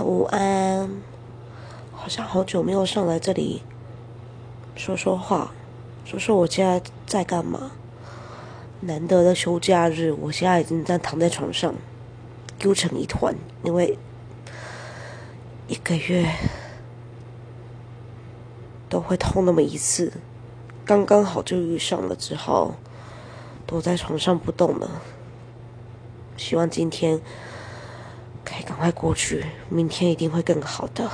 午安，好像好久没有上来这里说说话，说说我现在在干嘛。难得的休假日，我现在已经在躺在床上，揪成一团，因为一个月都会痛那么一次，刚刚好就遇上了，之后躲在床上不动了。希望今天。赶快过去，明天一定会更好的。